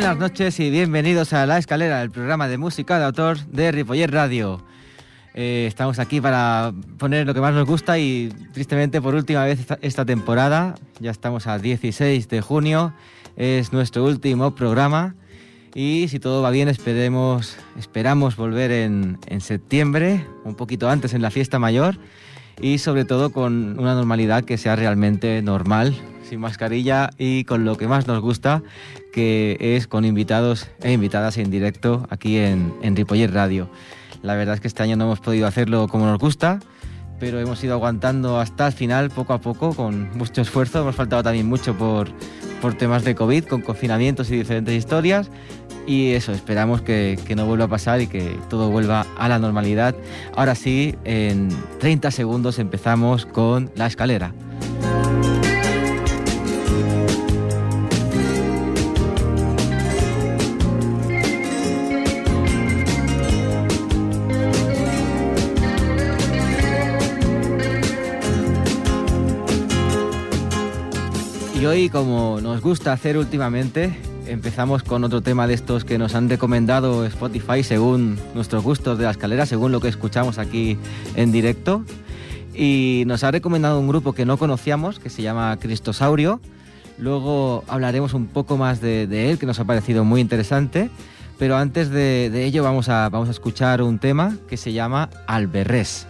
Buenas noches y bienvenidos a La Escalera, el programa de música de autor de Ripoller Radio. Eh, estamos aquí para poner lo que más nos gusta y tristemente por última vez esta, temporada, ya estamos a 16 de junio, es nuestro último programa y si todo va bien esperemos, esperamos volver en, en septiembre, un poquito antes en la fiesta mayor y sobre todo con una normalidad que sea realmente normal, sin mascarilla y con lo que más nos gusta, que es con invitados e invitadas en directo aquí en, en Ripoller Radio. La verdad es que este año no hemos podido hacerlo como nos gusta, pero hemos ido aguantando hasta el final, poco a poco, con mucho esfuerzo. Hemos faltado también mucho por, por temas de COVID, con confinamientos y diferentes historias. Y eso, esperamos que, que, no vuelva a pasar y que todo vuelva a la normalidad. Ahora sí, en 30 segundos empezamos con la escalera. Y hoy, como nos gusta hacer últimamente, empezamos con otro tema de estos que nos han recomendado Spotify según nuestros gustos de la escalera, según lo que escuchamos aquí en directo. Y nos ha recomendado un grupo que no conocíamos, que se llama Cristosaurio. Luego hablaremos un poco más de, él, que nos ha parecido muy interesante. Pero antes de, ello vamos a, vamos a escuchar un tema que se llama Alberrés.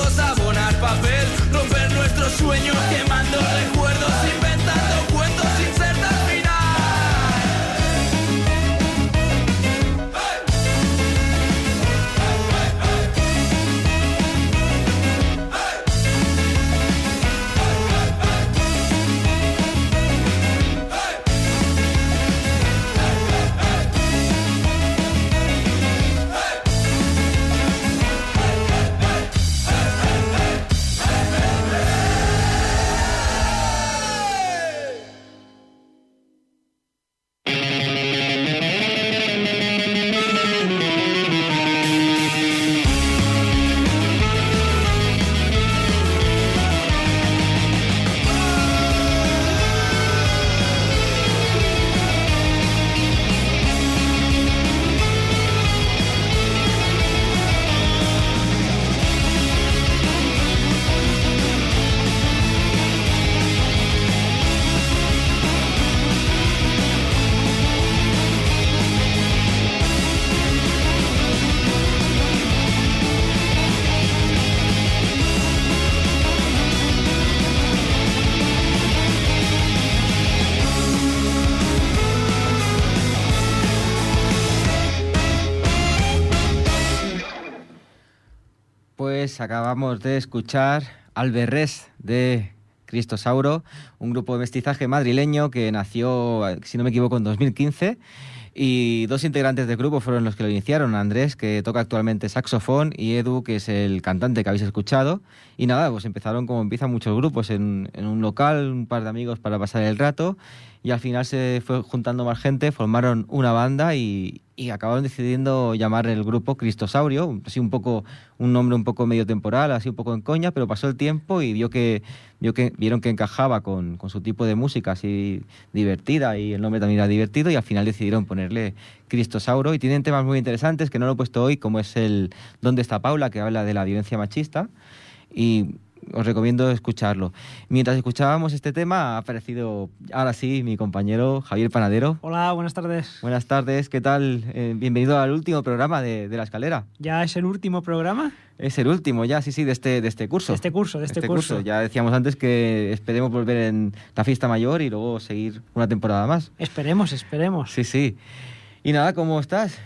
todos abonar papel. Acabamos de escuchar Alberrés de Cristosauro, un grupo de mestizaje madrileño que nació, si no me equivoco, en 2015 y dos integrantes del grupo fueron los que lo iniciaron, Andrés, que toca actualmente saxofón, y Edu, que es el cantante que habéis escuchado. Y nada, pues empezaron como empiezan muchos grupos, en, en un local, un par de amigos para pasar el rato, y al final se fue juntando más gente, formaron una banda y, y acabaron decidiendo llamar el grupo Cristosaurio, así un poco un nombre un poco medio temporal, así un poco en coña, pero pasó el tiempo y vio que, vio que vieron que encajaba con, con su tipo de música así divertida y el nombre también era divertido y al final decidieron ponerle Cristosauro y tienen temas muy interesantes que no lo he puesto hoy como es el ¿Dónde está Paula? que habla de la violencia machista y os recomiendo escucharlo. Mientras escuchábamos este tema, ha aparecido ahora sí mi compañero Javier Panadero. Hola, buenas tardes. Buenas tardes, ¿qué tal? Eh, bienvenido al último programa de, de, La Escalera. ¿Ya es el último programa? Es el último, ya, sí, sí, de este, de este curso. De este curso, de este, este curso. curso. Ya decíamos antes que esperemos volver en la fiesta mayor y luego seguir una temporada más. Esperemos, esperemos. Sí, sí. Y nada, ¿cómo estás?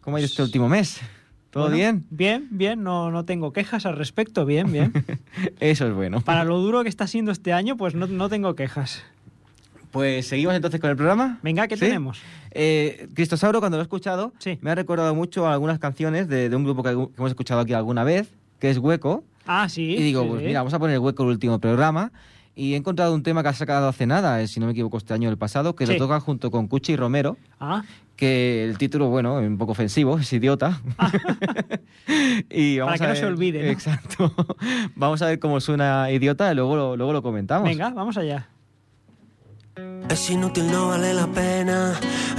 ¿Cómo ha ido este último mes? ¿Todo Bueno, bien? Bien, bien, no, no tengo quejas al respecto, bien, bien. Eso es bueno. Para lo duro que está siendo este año, pues no, no tengo quejas. Pues seguimos entonces con el programa. Venga, ¿qué ¿Sí? tenemos? Eh, Cristosauro, cuando lo he escuchado, Sí. me ha recordado mucho a algunas canciones de, de un grupo que, hemos escuchado aquí alguna vez, que es Hueco. Ah, sí. y digo, sí, pues mira, vamos a poner Hueco el último programa. Y he encontrado un tema que ha sacado hace nada, eh, si no me equivoco, este año o el pasado, que Sí. lo toca junto con Cuchi Romero, Ah, que el título, bueno, es un poco ofensivo, es idiota. y vamos Para que a no se olvide, ¿no? Exacto. vamos a ver cómo suena idiota y luego lo, luego lo comentamos. venga, vamos allá. Es inútil, no vale la pena.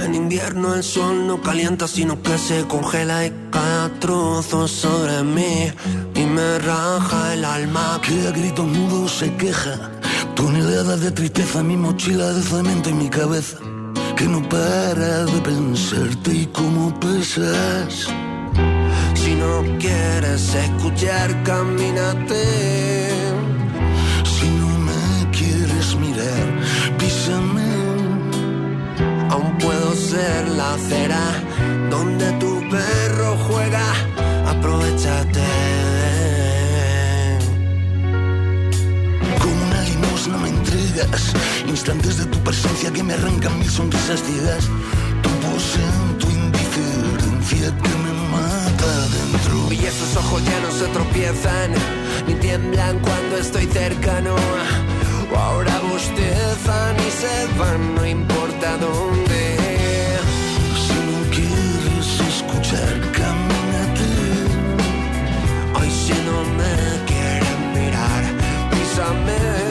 En invierno el sol no calienta, sino que se congela y cae a trozos sobre mí. Y me raja el alma. que a gritos mudos se queja. Toneladas de tristeza, mi mochila de cemento y mi cabeza. Que no para de pensarte y cómo pesas. Si no quieres escuchar, camínate. Si no me quieres mirar, písame. Aún puedo ser la acera donde tu perro juega. Aprovechate. Instantes de tu presencia que me arrancan mil sonrisas ciegas. Tu pose, tu indiferencia que me mata dentro. Y esos ojos ya no se tropiezan, ni tiemblan cuando estoy cercano. O ahora bostezan y se van, no importa dónde. Si no quieres escuchar, camínate. Hoy si no me quieren mirar, písame.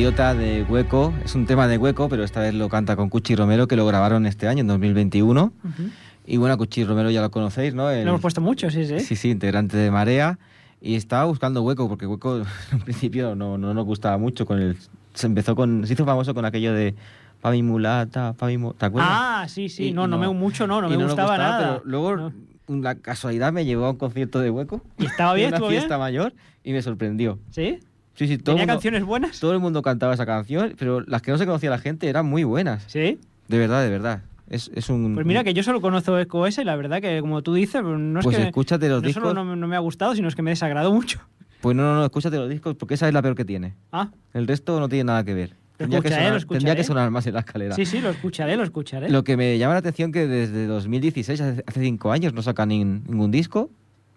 Idiota de Hueco. Es un tema de Hueco, pero esta vez lo canta con Cuchi Romero, que lo grabaron este año, en 2021. Ujú. Y bueno, Cuchi Romero ya lo conocéis, ¿no? El- Lo hemos puesto mucho, sí, sí. Sí, sí, integrante de Marea. Y estaba buscando Hueco, porque Hueco en principio no, no nos gustaba mucho. con el Se empezó con... Se hizo famoso con aquello de... Pa' mi mulata, pa' mi mu-". ¿Te acuerdas? Ah, sí, sí. Y- no, y no, me mucho, no, no me nos gustaba, nada. Pero luego No. la casualidad me llevó a un concierto de Hueco. ¿Y estaba bien? en una ¿Estuvo bien? fiesta mayor y me sorprendió. ¿Sí? Sí, sí, todo el ¿Tenía mundo- canciones buenas? todo el mundo cantaba esa canción, pero las que no se conocía la gente eran muy buenas. Sí. De verdad, de verdad. Es, es un... Pues mira que yo solo conozco Eco S y la verdad que como tú dices, pues no es Pues que escúchate los no discos. solo no, me- no me ha gustado, sino es que me desagradó mucho. Pues no, no, no, escúchate los discos porque esa es la peor que tiene. Ah, El resto no tiene nada que ver. Tendría que, escucharé, sonar, lo escucharé. tendría que sonar más en la escalera. sí, sí, lo escucharé, lo escucharé. Lo que me llama la atención que desde 2016, hace, hace cinco años, no saca nin- ningún disco.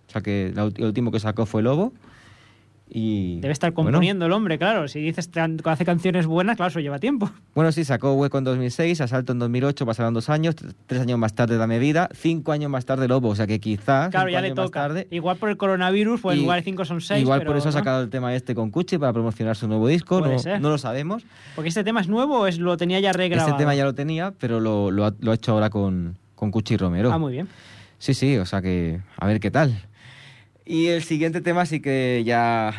O sea que el último que sacó fue Lobo. Y, Debe estar bueno, componiendo el hombre, claro. Si dices que hace canciones buenas, claro, eso lleva tiempo. Bueno, sí, sacó Hueco en 2006, Asalto en 2008, pasaron dos años, tres años más tarde Dame Vida, cinco años más tarde Lobo, o sea que quizás Claro, cinco ya le toca. tarde, Igual por el coronavirus, pues Y- igual 5 son 6. igual por eso ha sacado el tema este con Cuchi para promocionar su nuevo disco, no, lo sabemos. Porque este tema es nuevo o es, lo tenía ya regrabado. Este tema ya lo tenía, pero lo, lo ha, lo ha hecho ahora con, con Cuchi Romero. Ah, muy bien. Sí, sí, o sea que a ver qué tal. Y el siguiente tema sí que ya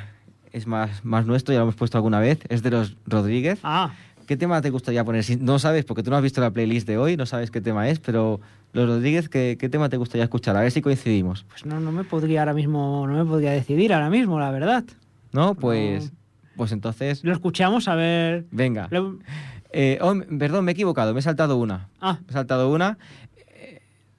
es más, más nuestro, ya lo hemos puesto alguna vez, es de los Rodríguez. Ah, ¿Qué tema te gustaría poner? Si no sabes, porque tú no has visto la playlist de hoy, no sabes qué tema es, pero los Rodríguez, ¿qué, qué tema te gustaría escuchar? A ver si coincidimos. pues no, no me podría ahora mismo, no me podría decidir ahora mismo, la verdad. ¿No? Pues, pues entonces, Lo escuchamos a ver. venga. lo- Eh, oh, perdón, me he equivocado, me he saltado una. Ah, Me he saltado una.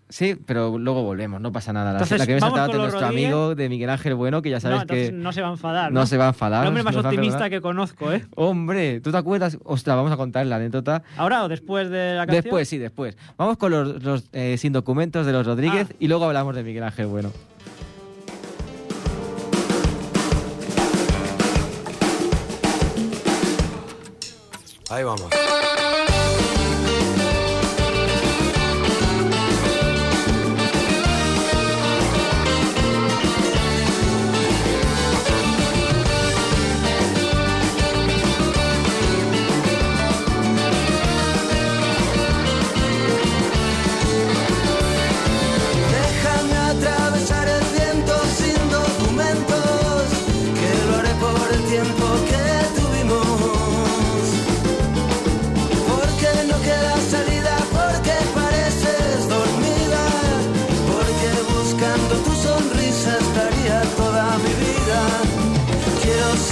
Sí, pero luego volvemos, no pasa nada. La, Entonces, la que me he vamos saltado con de los nuestro Rodríguez. amigo de Miguel Ángel Bueno, que ya sabes que no se va a enfadar. no se va a enfadar. El hombre más optimista que conozco, ¿eh? Hombre, ¿tú te acuerdas? Ostras, vamos a contar la anécdota. ¿Ahora o después de la canción? Después, sí, después. Vamos con los, los, eh, sin documentos de los Rodríguez Ah. y luego hablamos de Miguel Ángel Bueno. Ahí vamos.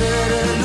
Quiero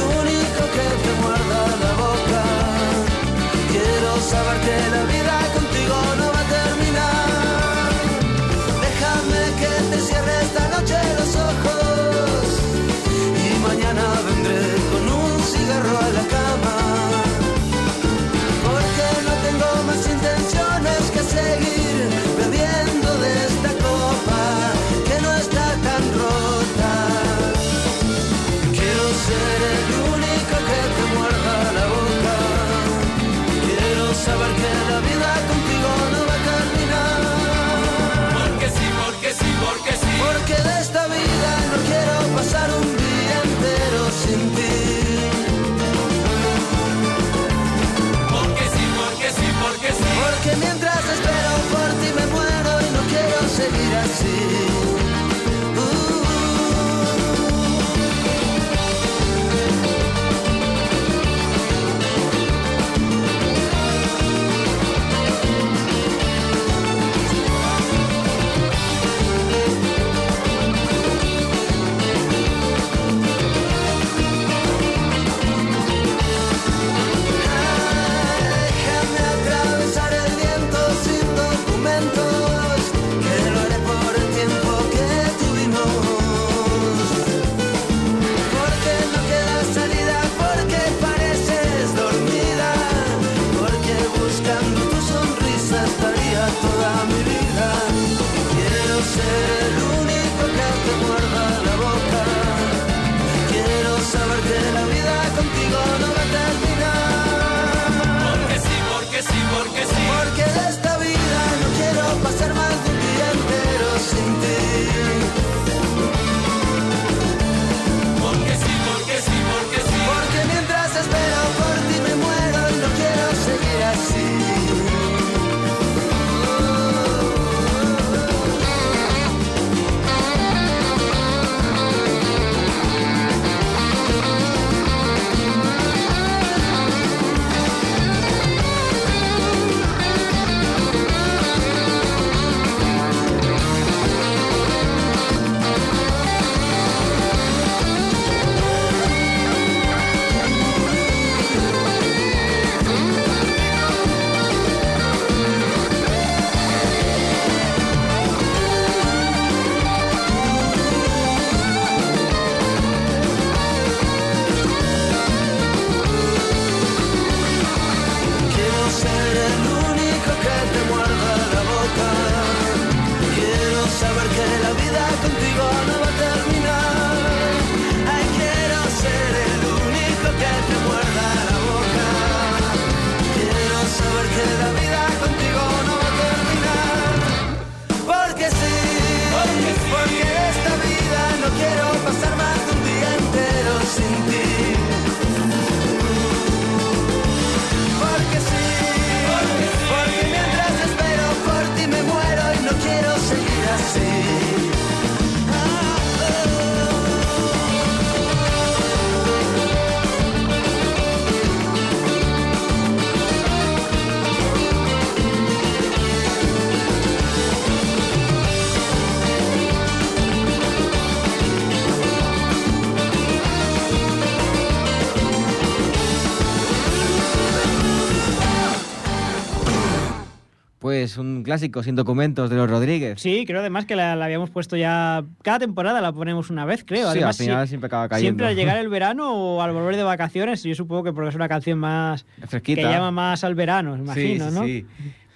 clásico sin documentos de los Rodríguez. Sí, creo además que la, la habíamos puesto ya. Cada temporada la ponemos una vez, creo. Sí, Además, al final sí- siempre acaba cayendo. Siempre al llegar el verano o al volver de vacaciones, yo supongo que porque es una canción más. Fresquita. que llama más al verano, imagino, sí, sí, ¿no? sí.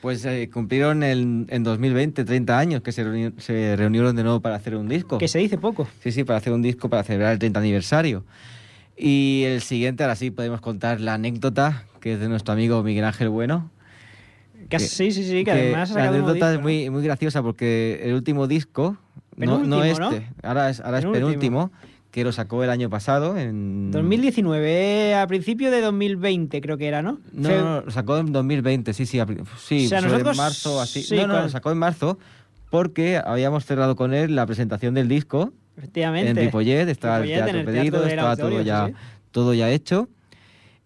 Pues eh, cumplieron el- en 2020 30 años que se, reuni- se reunieron de nuevo para hacer un disco. Que se dice poco. Sí, sí, para hacer un disco para celebrar el 30 aniversario. Y el siguiente, ahora sí podemos contar la anécdota, que es de nuestro amigo Miguel Ángel Bueno. Que, sí, sí, sí, que, que además la anécdota disco, es ¿no? muy, muy graciosa porque el último disco, no, no Penúltimo, este, ¿no? ahora es, ahora es Penúltimo. penúltimo, que lo sacó el año pasado. En... 2019, eh, a principio de 2020 creo que era, ¿no? No, Fe- no, lo sacó en 2020, sí, sí, a sí, O sea, sobre nosotros- marzo así. sí, no, no, con- lo sacó en marzo porque habíamos cerrado con él la presentación del disco Efectivamente. en Ripollet, estaba Ripollet, el teatro el pedido, Teatro estaba todo ya, sí, todo ya hecho.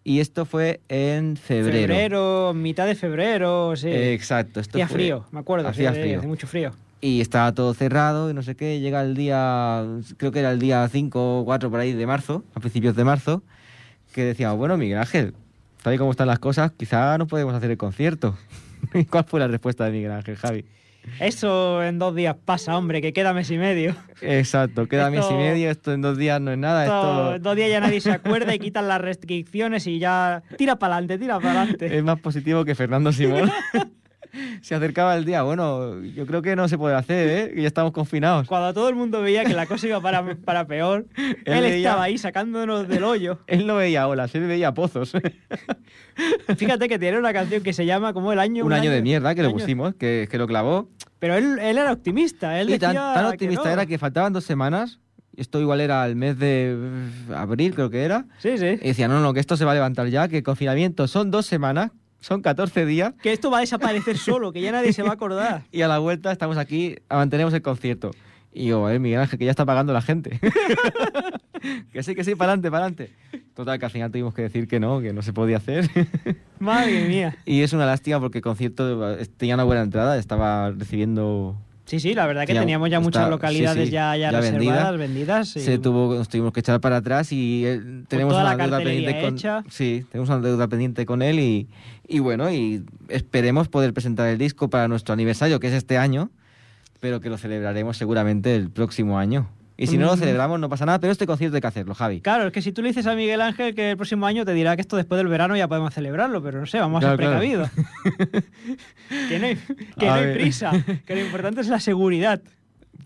Y esto fue en febrero. Febrero, mitad de febrero, sí. Eh, Exacto. Esto Hacía fue- frío, me acuerdo. Hacía sí, frío. Hace mucho frío. Y estaba todo cerrado y no sé qué. Llega el día, creo que era el día 5 o 4 por ahí de marzo, a principios de marzo, que decíamos, bueno, Miguel Ángel, tal y como están las cosas, quizá no podemos hacer el concierto. ¿Y ¿Cuál fue la respuesta de Miguel Ángel, Javi? Eso en dos días pasa, hombre, que queda mes y medio. Exacto, queda mes y medio, esto en dos días no es nada, Esto- esto en dos días ya nadie se acuerda y quitan las restricciones y ya tira para adelante, tira para adelante. es más positivo que Fernando Simón. Se acercaba el día, bueno, yo creo que no se puede hacer, ¿eh? Que ya estamos confinados. Cuando todo el mundo veía que la cosa iba para, para peor, él, Él veía- estaba ahí sacándonos del hoyo. Él no veía olas, él veía pozos. Fíjate que tiene una canción que se llama como el año... un año de mierda que año- pusimos, que, que lo clavó. Pero él, él era optimista, él Y decía tan, tan que optimista no. era que faltaban dos semanas. Esto igual era el mes de abril, creo que era. Sí, sí. Y decía, no, no, que esto se va a levantar ya, que el confinamiento son dos semanas, son 14 días. Que esto va a desaparecer solo, que ya nadie se va a acordar. Y a la vuelta estamos aquí, mantenemos el concierto. Y yo, eh, Miguel Ángel, que ya está pagando la gente. que sí, que sí, para adelante, para adelante. Total, que al final tuvimos que decir que no, que no se podía hacer. Madre mía. y es una lástima porque el concierto eh, tenía una buena entrada, estaba recibiendo Sí, sí, la verdad que Ya, teníamos ya está- muchas localidades sí, ya, ya, ya reservadas, vendidas. y- se tuvo, nos tuvimos que echar para atrás y eh, tenemos toda una la deuda pendiente con hecha. sí tenemos una deuda pendiente con él y, y bueno y esperemos poder presentar el disco para nuestro aniversario que es este año pero que lo celebraremos seguramente el próximo año y si no lo celebramos no pasa nada pero este concierto hay que hacerlo Javi Claro, es que si tú le dices a Miguel Ángel que el próximo año te dirá que esto después del verano ya podemos celebrarlo, pero no sé, vamos a ser claro. precavidos. que no hay, que A no hay ver. prisa, que lo importante es la seguridad.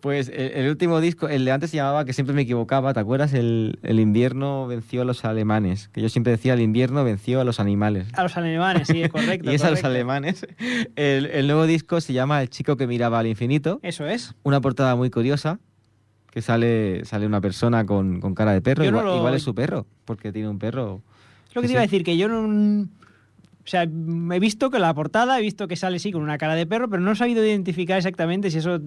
pues el, el último disco el de antes se llamaba que siempre me equivocaba ¿te acuerdas? El, el invierno venció a los alemanes que yo siempre decía el invierno venció a los animales A los alemanes, sí, correcto. y es a los correcto. alemanes. El, el nuevo disco se llama El chico que miraba al infinito. Eso es. Una portada muy curiosa, que sale, sale una persona con, con cara de perro. No Igual, lo- igual es su perro, porque tiene un perro. Es lo que Sí, te iba a decir, que yo no... O sea, he visto que la portada, he visto que sale sí con una cara de perro, pero no he sabido identificar exactamente si eso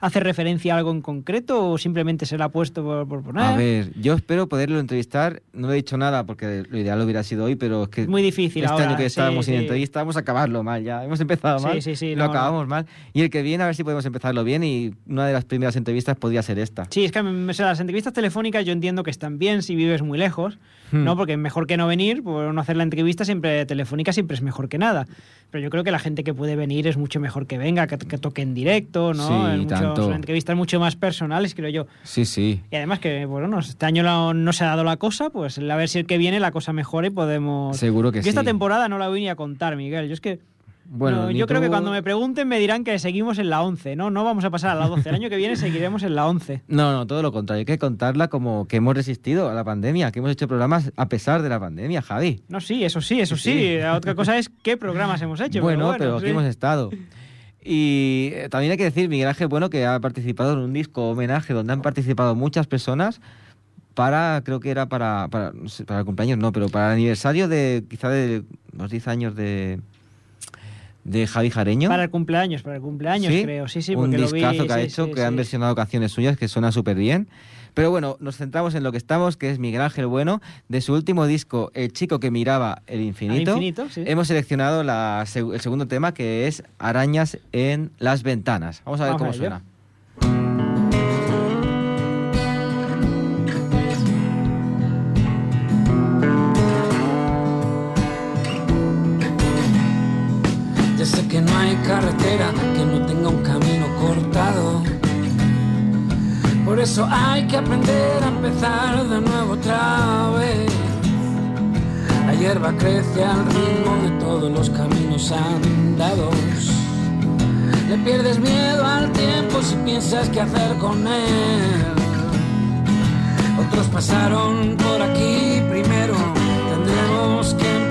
hace referencia a algo en concreto o simplemente se la ha puesto por, por poner. A ver, yo espero poderlo entrevistar. No he dicho nada porque lo ideal hubiera sido hoy, pero es que muy difícil este ahora, año que sí, estábamos sin sí. entrevista vamos a acabarlo mal ya. Hemos empezado Sí, mal sí, sí, no, lo no. acabamos mal. Y el que viene a ver si podemos empezarlo bien y una de las primeras entrevistas podría ser esta. Sí, es que o sea, las entrevistas telefónicas yo entiendo que están bien si vives muy lejos, Hmm. ¿no? Porque es mejor que no venir, por no hacer la entrevista siempre telefónica siempre es mejor que nada. Pero yo creo que la gente que puede venir es mucho mejor que venga, que, que toque en directo, ¿no? Sí, En mucho- tanto. son entrevistas mucho más personales, creo yo. Sí, sí. Y además que, bueno, no, este año no, no se ha dado la cosa, pues a ver si el que viene la cosa mejora y podemos... Seguro que yo esta sí. temporada no la voy ni a contar, Miguel. Yo es que Bueno, No, yo creo que cuando me pregunten me dirán que seguimos en la 11, ¿no? No vamos a pasar a la 12. El año que viene seguiremos en la 11. No, no, todo lo contrario. Hay que contarla como que hemos resistido a la pandemia, que hemos hecho programas a pesar de la pandemia, Javi. No, sí, eso sí, eso Sí, sí. sí. La otra cosa es qué programas hemos hecho. bueno, pero, pero aquí sí. hemos estado. Y eh, también hay que decir, Miguel Ángel Bueno, que ha participado en un disco homenaje donde han participado muchas personas para, creo que era para, para, no sé, para el cumpleaños, no, pero para el aniversario de quizá de los 10 años de, de Javi Jareño. Para el cumpleaños, para el cumpleaños, creo. Sí, sí, un porque lo vi. discazo que ha sí, hecho, sí, que han sí. versionado canciones suyas, que suena súper bien. Pero bueno, nos centramos en lo que estamos, que es Miguel Ángel Bueno, de su último disco, El chico que miraba el infinito. Al infinito, sí. Hemos seleccionado la el segundo tema, que es Arañas en las ventanas. Vamos a ver Vamos cómo a suena. Carretera que no tenga un camino cortado. Por eso hay que aprender a empezar de nuevo otra vez. La hierba crece al ritmo de todos los caminos andados. Le pierdes miedo al tiempo si piensas qué hacer con él. Otros pasaron por aquí primero. Tendremos que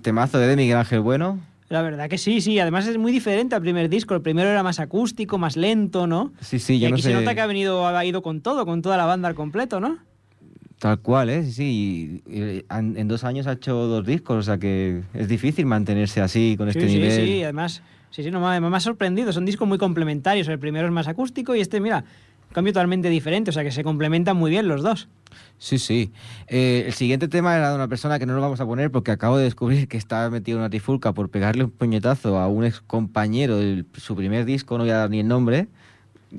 Pues temazo de Miguel Ángel Bueno. La verdad que sí, sí. Además es muy diferente al primer disco. El primero era más acústico, más lento, ¿no? Sí, sí, y yo aquí no se sé. nota que ha venido, ha ido con todo, con toda la banda al completo, ¿no? Tal cual, ¿eh? Sí, sí. y- en, dos años ha hecho dos discos, o sea que es difícil mantenerse así, con este sí, nivel. sí, sí. Además, sí, sí, no, me, me ha sorprendido. Son discos muy complementarios. El primero es más acústico y este, mira, cambio totalmente diferente. O sea que se complementan muy bien los dos. Sí, sí. Eh, el siguiente tema era de una persona que no lo vamos a poner porque acabo de descubrir que está metido en una trifulca por pegarle un puñetazo a un ex compañero de su primer disco, no voy a dar ni el nombre.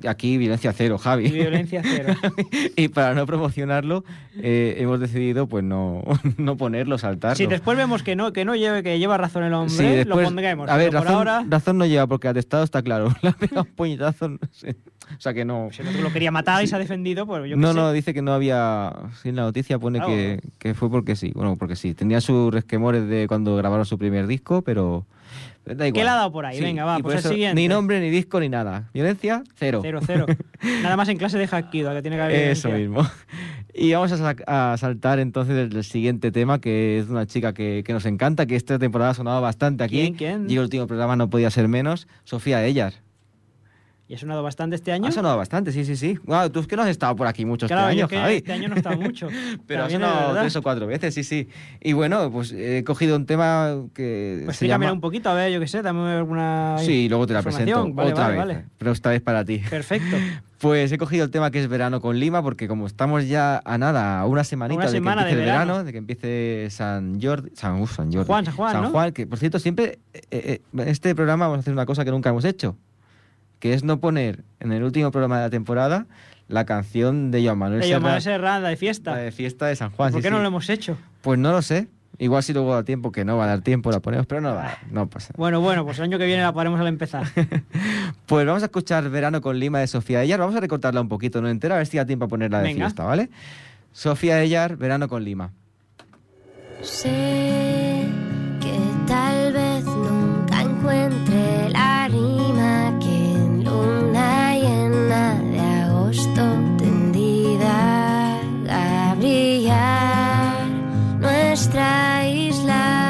Aquí, violencia cero, Javi. Violencia cero. y para no promocionarlo, eh, hemos decidido pues no, no ponerlo, saltarlo. Si después vemos que no, que no lleve, que lleva razón el hombre, Sí, lo después- pondremos. A ver, razón, ahora, razón no lleva porque atestado está claro. Le ha pegado un puñetazo, no sé. O sea que no. si el otro lo quería matar y se ha defendido, pues yo qué No, sé. no, dice que no había. Sí, en la noticia pone Claro. que, que fue porque sí. Bueno, porque sí. Tenía sus resquemores de cuando grabaron su primer disco, pero. pero Da igual. ¿Qué le ha dado por ahí? Venga, va, y pues el siguiente. Ni nombre, ni disco, ni nada. Violencia, cero. Cero, cero. Nada más en clase de Hackido, que tiene que haber Eso violencia. mismo. Y vamos a, saltar entonces el, el siguiente tema, que es una chica que, que nos encanta, que esta temporada ha sonado bastante aquí. ¿Quién, quién? Y el último programa no podía ser menos. Sofía Ellar. ¿Y ha sonado bastante este año? Ha sonado bastante, sí, sí, sí. Wow, tú es que no has estado por aquí mucho Claro, este yo año, que Javi. este año no he estado mucho. Pero ha También es sonado tres o cuatro veces, sí, sí. Y bueno, pues he cogido un tema que Pues se llama... un poquito, a ver, yo qué sé, dame alguna Sí, luego te la presento Vale, otra vale, vez, vale. pero esta vez para ti. Perfecto. Pues he cogido el tema que es verano con Lima, porque como estamos ya a nada, a una semanita Una de que empiece de el verano, verano. de que empiece San Jordi, San, Jordi, Juan, San Juan, San ¿no? Juan, que por cierto siempre eh, eh, en este programa vamos a hacer una cosa que nunca hemos hecho, que es no poner en el último programa de la temporada la canción de Joan Manuel De Joan Manuel Serrat, Serrat, la de fiesta. la de fiesta de San Juan. ¿Por sí, qué no sí. lo hemos hecho? Pues no lo sé. Igual si luego da tiempo, que no va a dar tiempo, la ponemos, pero no va, no pasa. Bueno, bueno, pues el año que viene la podremos al empezar. Pues vamos a escuchar Verano con Lima de Sofía Ellar. Vamos a recortarla un poquito, no entera, a ver si da tiempo a ponerla de Venga. fiesta, ¿vale? Sofía Ellar, Verano con Lima. Sé nuestra isla.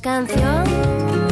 Canciones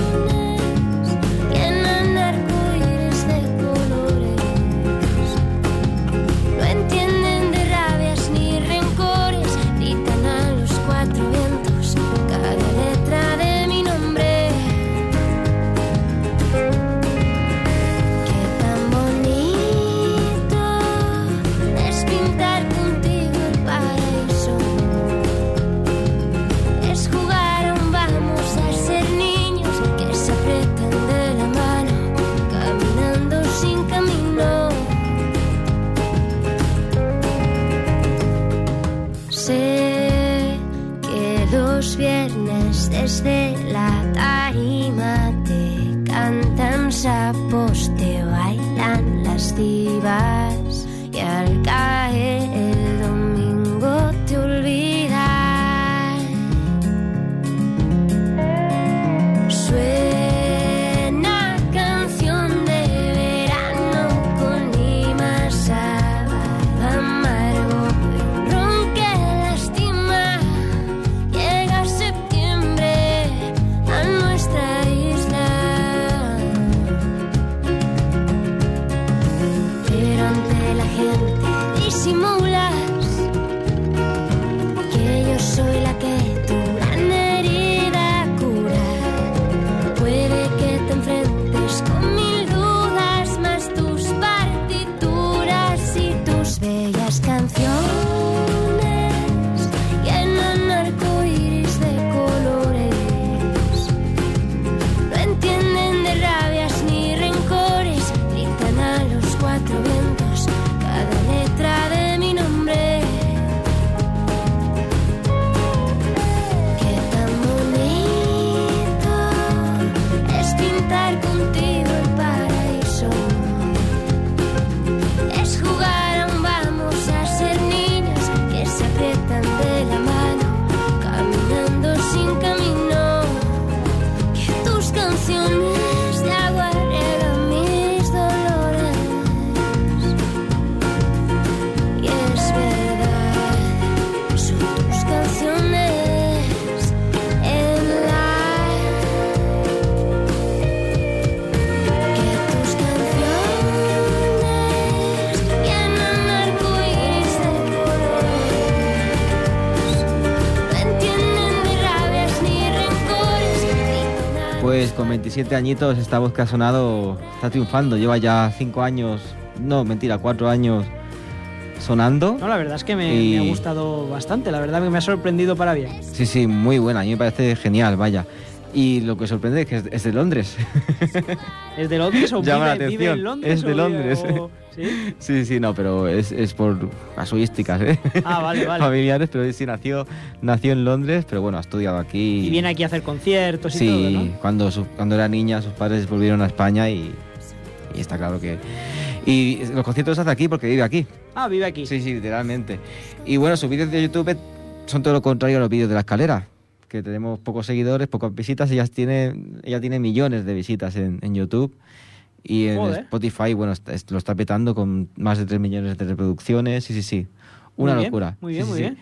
te bailan las divas y al caer 27 añitos esta voz que ha sonado está triunfando. Lleva ya 5 años, no, mentira, 4 años sonando. No, la verdad es que me, Y- me ha gustado bastante, la verdad que me ha sorprendido para bien. Sí, sí, muy buena. A mí me parece genial, vaya. Y lo que sorprende es que es, de Londres. ¿Es de Londres o Llama la vive, vive atención. en Londres? Es de vive- Londres. o- ¿Sí? sí, sí, no, pero es, es por casuísticas, ¿eh? Ah, vale, vale. Familiares, pero sí, nació, nació en Londres, pero bueno, ha estudiado aquí. Y viene aquí a hacer conciertos y Sí, todo, ¿no? cuando, su- cuando era niña sus padres volvieron a España y, y está claro que... Y los conciertos hace aquí porque vive aquí. Ah, vive aquí. Sí, sí, literalmente. Y bueno, sus vídeos de YouTube son todo lo contrario a los vídeos de la escalera, que tenemos pocos seguidores, pocas visitas. Ella tiene, ella tiene millones de visitas en, en YouTube. Y en Joder. Spotify, bueno, está- lo está petando con más de 3 millones de reproducciones. Sí, sí, sí. Una Muy bien, locura. muy bien, Sí, muy sí, bien.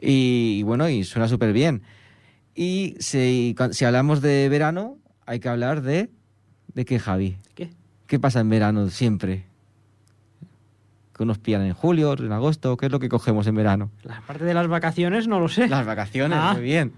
sí. Y, y bueno, y suena súper bien. Y si, si hablamos de verano, hay que hablar de... ¿De qué, Javi? ¿Qué? ¿Qué pasa en verano siempre? ¿Que unos pillan en julio, en agosto? ¿Qué es lo que cogemos en verano? La parte de las vacaciones no lo sé. Las vacaciones, Ah. muy bien.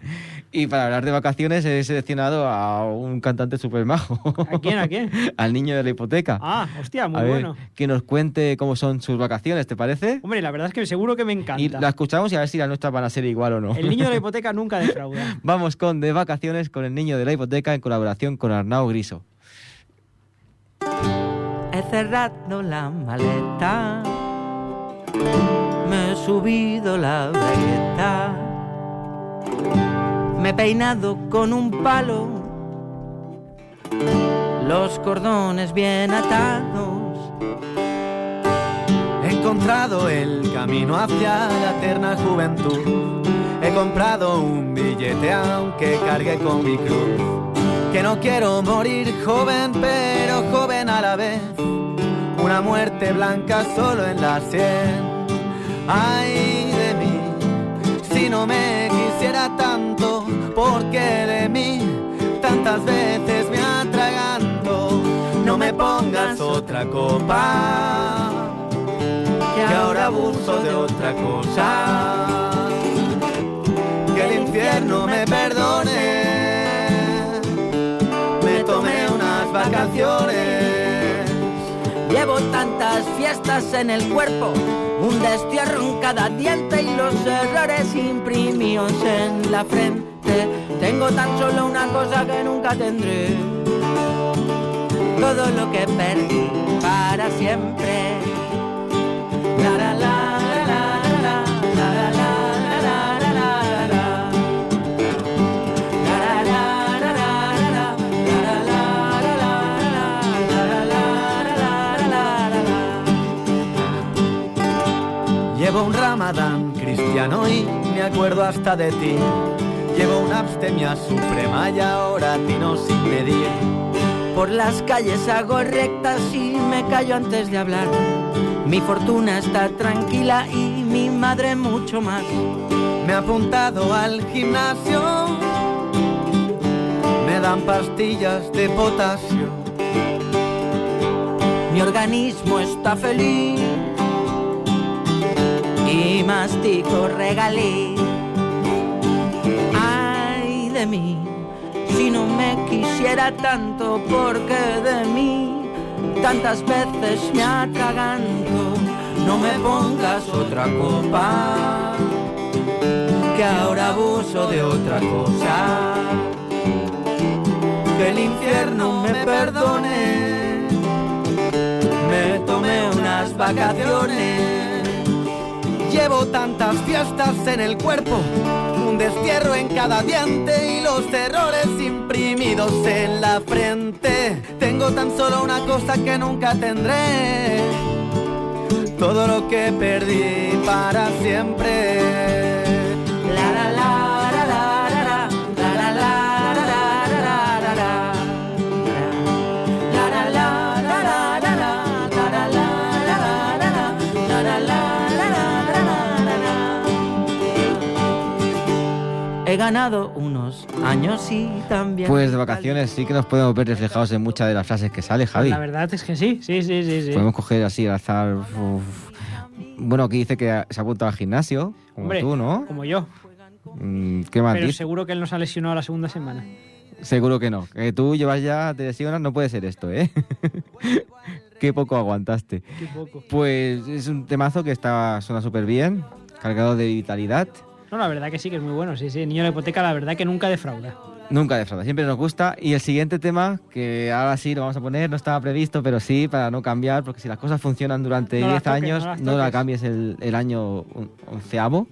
Y para hablar de vacaciones he seleccionado a un cantante súper majo. ¿A quién, a quién? Al niño de la hipoteca. Ah, hostia, muy a ver, bueno. que nos cuente cómo son sus vacaciones, ¿te parece? Hombre, la verdad es que seguro que me Y encanta. la escuchamos y a ver si las nuestras van a ser igual o no. El niño de la hipoteca nunca defrauda. Vamos con De Vacaciones con el niño de la hipoteca en colaboración con Arnau Griso. He cerrado la maleta, me he subido la bragueta, me he peinado con un palo, los cordones bien atados. He encontrado el camino hacia la eterna juventud. He comprado un billete aunque cargue con mi cruz. Que no quiero morir joven, pero joven a la vez. Una muerte blanca solo en la sien. Ay de mí, si no me quisiera tanto, porque de mí tantas veces me atraganto. No me pongas otra copa que ahora abuso de otra cosa. Que el infierno me perdone. Me tomé unas vacaciones. Llevo tantas fiestas en el cuerpo, un destierro en cada diente y los errores imprimidos en la frente. Tengo tan solo una cosa que nunca tendré. Todo lo que perdí para siempre. Cristiano y me acuerdo hasta de ti. Llevo una abstemia suprema y ahora tino sin medir. Por las calles hago rectas y me callo antes de hablar. Mi fortuna está tranquila y mi madre mucho más. Me he apuntado al gimnasio. Me dan pastillas de potasio. Mi organismo está feliz y mastico regalí. Ay de mí, si no me quisiera tanto, porque de mí tantas veces me atraganto. No me pongas otra copa, que ahora abuso de otra cosa. Que el infierno me perdone me tomé unas vacaciones. Llevo tantas fiestas en el cuerpo, un destierro en cada diente y los errores imprimidos en la frente. Tengo tan solo una cosa que nunca tendré, todo lo que perdí para siempre. He ganado unos años y también. Pues de vacaciones sí que nos podemos ver reflejados en muchas de las frases que sale, Javi. La verdad es que sí, sí, sí, sí. sí. Podemos coger así al azar. uf. Bueno, aquí dice que se ha apuntado al gimnasio, como Hombre, tú, ¿no? Como yo. Mm, ¿Qué más Pero dice? seguro que él no se ha lesionado la segunda semana. Seguro que no. Que tú llevas ya te lesionas, no puede ser esto, ¿eh? Qué poco aguantaste. Qué poco. Pues es un temazo que está, suena súper bien, cargado de vitalidad. No, la verdad que sí, que es muy bueno. Sí, sí. Niño de la hipoteca, la verdad que nunca defrauda. Nunca defrauda, siempre nos gusta. Y el siguiente tema, que ahora sí lo vamos a poner, no estaba previsto, pero sí, para no cambiar, porque si las cosas funcionan durante No las 10 toques, años, no no la cambies el, el año on- onceavo,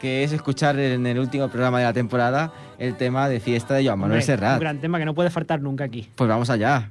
que es escuchar en el último programa de la temporada el tema de fiesta de Joan Manuel Hombre, Serrat. Un gran tema que no puede faltar nunca aquí. Pues vamos allá.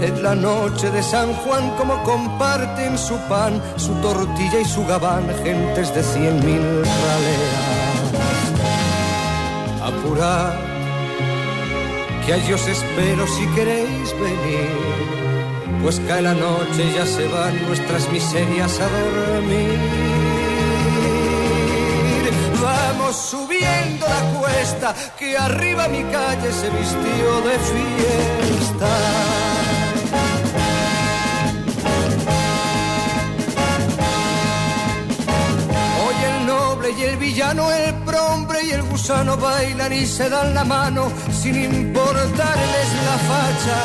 En la noche de San Juan como comparten su pan, su tortilla y su gabán, gentes de cien mil raleas. Apurad, que a ellos espero si queréis venir, pues cae la noche y ya se van nuestras miserias a dormir. Vamos subiendo la cuesta, que arriba mi calle se vistió de fiesta. Y el villano, el prombre y el gusano bailan y se dan la mano sin importarles la facha.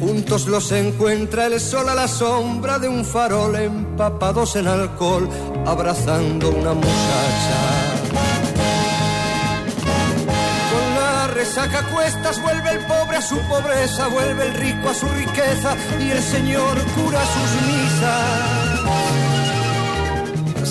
Juntos los encuentra el sol a la sombra de un farol, empapados en alcohol, abrazando una muchacha. Con la resaca cuestas vuelve el pobre a su pobreza, vuelve el rico a su riqueza y el Señor cura sus misas.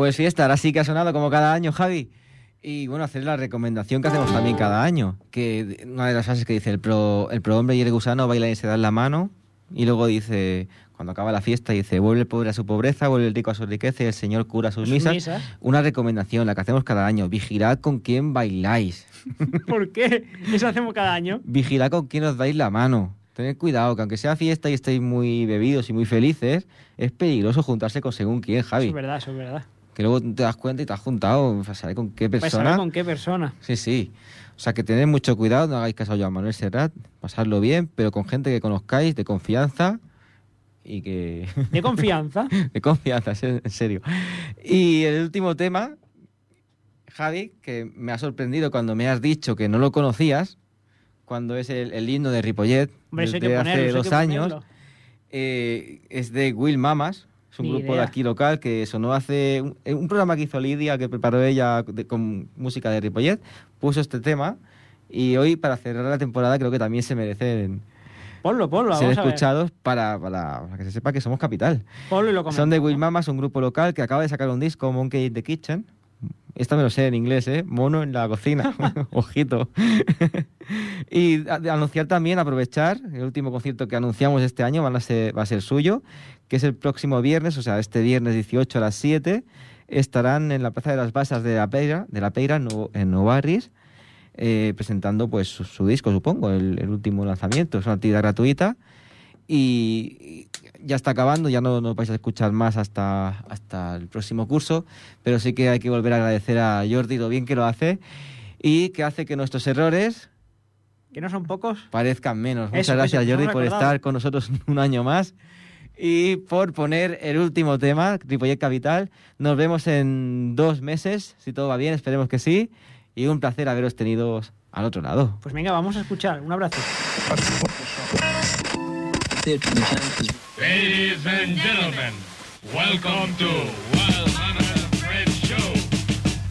Pues fiesta, ahora sí que ha sonado como cada año, Javi. Y bueno, hacer la recomendación que hacemos también cada año, que una de las frases que dice el pro, el prohombre y el gusano bailan y se dan la mano, y luego dice, cuando acaba la fiesta, dice, vuelve el pobre a su pobreza, vuelve el rico a su riqueza y el Señor cura sus Sus misas. misas. Una recomendación, la que hacemos cada año, vigilad con quién bailáis, ¿Por qué? Eso hacemos cada año. vigilad con quién os dais la mano. Tened cuidado, que aunque sea fiesta y estéis muy bebidos y muy felices, es peligroso juntarse con según quién, Eso Javi. es verdad, eso es verdad. Que luego te das cuenta y te has juntado, ¿sabes con qué Pues persona? saber con qué persona. Sí, sí. O sea, que tened mucho cuidado, no hagáis caso a Joan Manuel Serrat, pasarlo bien, pero con gente que conozcáis, de confianza y que... De confianza. de confianza, en serio. Y el último tema, Javi, que me ha sorprendido cuando me has dicho que no lo conocías, cuando es el, el himno de Ripollet, Hombre, hace dos años, eh, es de Will Mamas, es un Ni grupo de idea. aquí local que sonó hace un, eh, un programa que hizo Lidia, que preparó ella de- con música de Ripollet, puso este tema y hoy para cerrar la temporada creo que también se merecen Ponlo, ponlo, ser escuchados para, para- para que se sepa que somos capital. Ponlo y lo Son de comentamos. Will Mamas, un grupo local que acaba de sacar un disco, Monkey in the Kitchen. Esta me lo sé en inglés, ¿eh? Mono en la cocina. Ojito. y a- anunciar también, aprovechar, el último concierto que anunciamos este año van a ser, va a ser suyo, que es el próximo viernes, o sea, este viernes 18 a las 7. Estarán en la Plaza de las Basas de la Peira, de la Peira en No- en Novarris, eh, presentando pues su, su disco, supongo, el, el último lanzamiento. Es una actividad gratuita y ya está acabando, ya no, no vais a escuchar más hasta, hasta el próximo curso, pero sí que hay que volver a agradecer a Jordi lo bien que lo hace y que hace que nuestros errores Que no son pocos. parezcan menos. Muchas Eso, gracias eso, Jordi por estar con nosotros un año más y por poner el último tema, Ripollet Capital. Nos vemos en dos meses, si todo va bien, esperemos que sí. Y un placer haberos tenido al otro lado. Pues venga, vamos a escuchar. Un abrazo. Ladies and gentlemen, welcome to Wild Hunter Fred Show.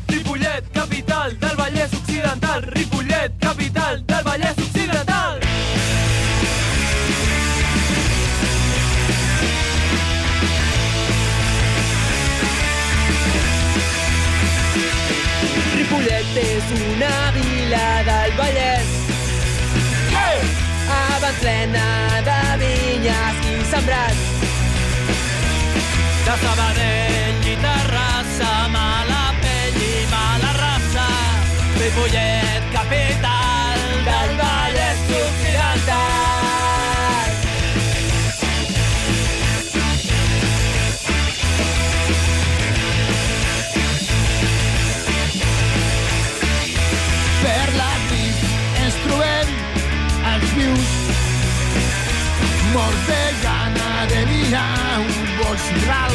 Ripollet, capital del Vallès Occidental. Ripollet, capital del Vallès Occidental. Ripollet és una vila del Vallès. Abans plena de vinyes i sembrats. De Sabadell i Terrassa, mala pell i mala raça. Ripollet, capital sidral.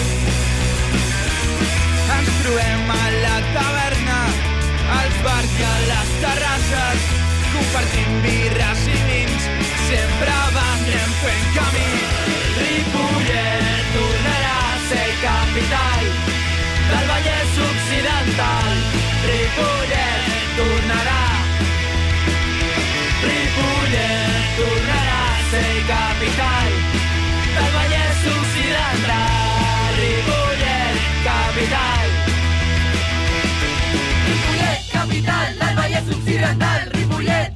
Ens trobem a la taverna, als bars i a les terrasses, compartint birres i vins, sempre anem fent camí. Ripollet tornarà a ser capital del Vallès Occidental. Ripollet tornarà. Ripollet tornarà a ser capital Oriental, Ripollet,